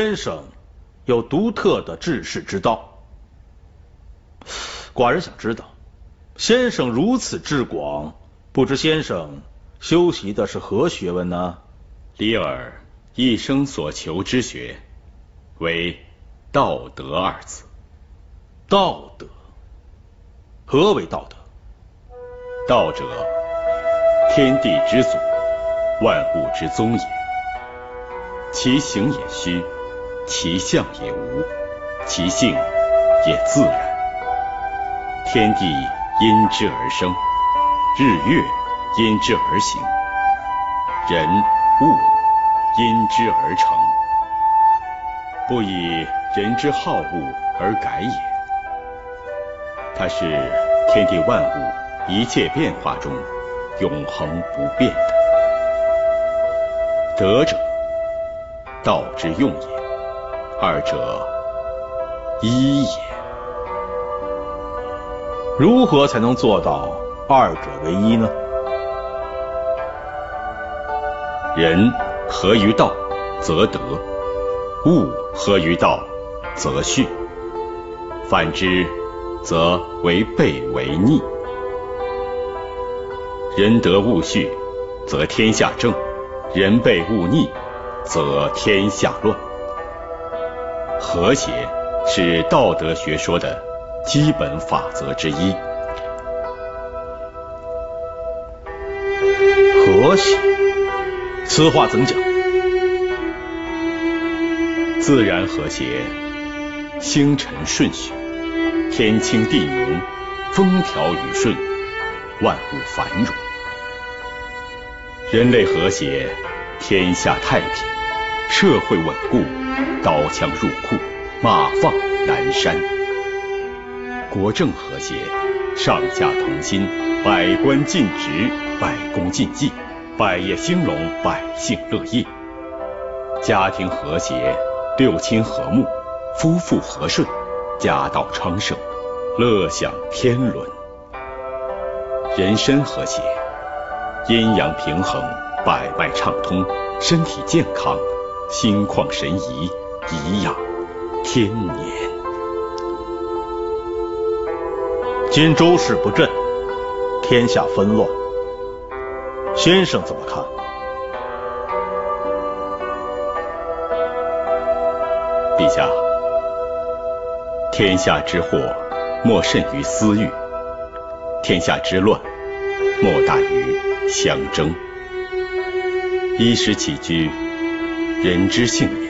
先生有独特的治世之道，寡人想知道，先生如此智广，不知先生修习的是何学问呢？李耳一生所求之学，为道德二字。道德，何为道德？道者，天地之祖，万物之宗也。其行也虚，其象也无，其性也自然。天地因之而生，日月因之而行，人物因之而成。不以人之好恶而改也。它是天地万物一切变化中永恒不变的。德者，道之用也；二者，一也。如何才能做到二者为一呢？人合于道，则德；物合于道，则序。反之，则为悖为逆。人德物序，则天下正；人悖物逆，则天下乱。和谐是道德学说的基本法则之一。和谐，此话怎讲？自然和谐，星辰顺序。天清地明，风调雨顺，万物繁荣。人类和谐，天下太平，社会稳固，刀枪入库，马放南山。国政和谐，上下同心，百官尽职，百工尽技，百业兴隆，百姓乐业。家庭和谐，六亲和睦，夫妇和顺。家道昌盛，乐享天伦；人身和谐，阴阳平衡，百脉畅通，身体健康，心旷神怡，颐养天年。今周氏不振，天下纷乱，先生怎么看？陛下。天下之祸，莫甚于私欲；天下之乱，莫大于相争。衣食起居，人之性也；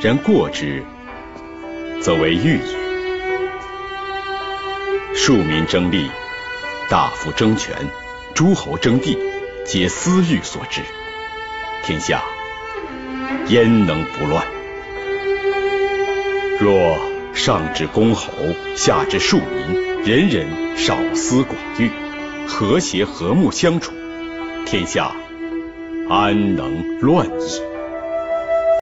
然过之，则为欲也。庶民争利，大夫争权，诸侯争地，皆私欲所致。天下焉能不乱？若上至公侯，下至庶民，人人少私寡欲，和谐和睦相处，天下安能乱矣？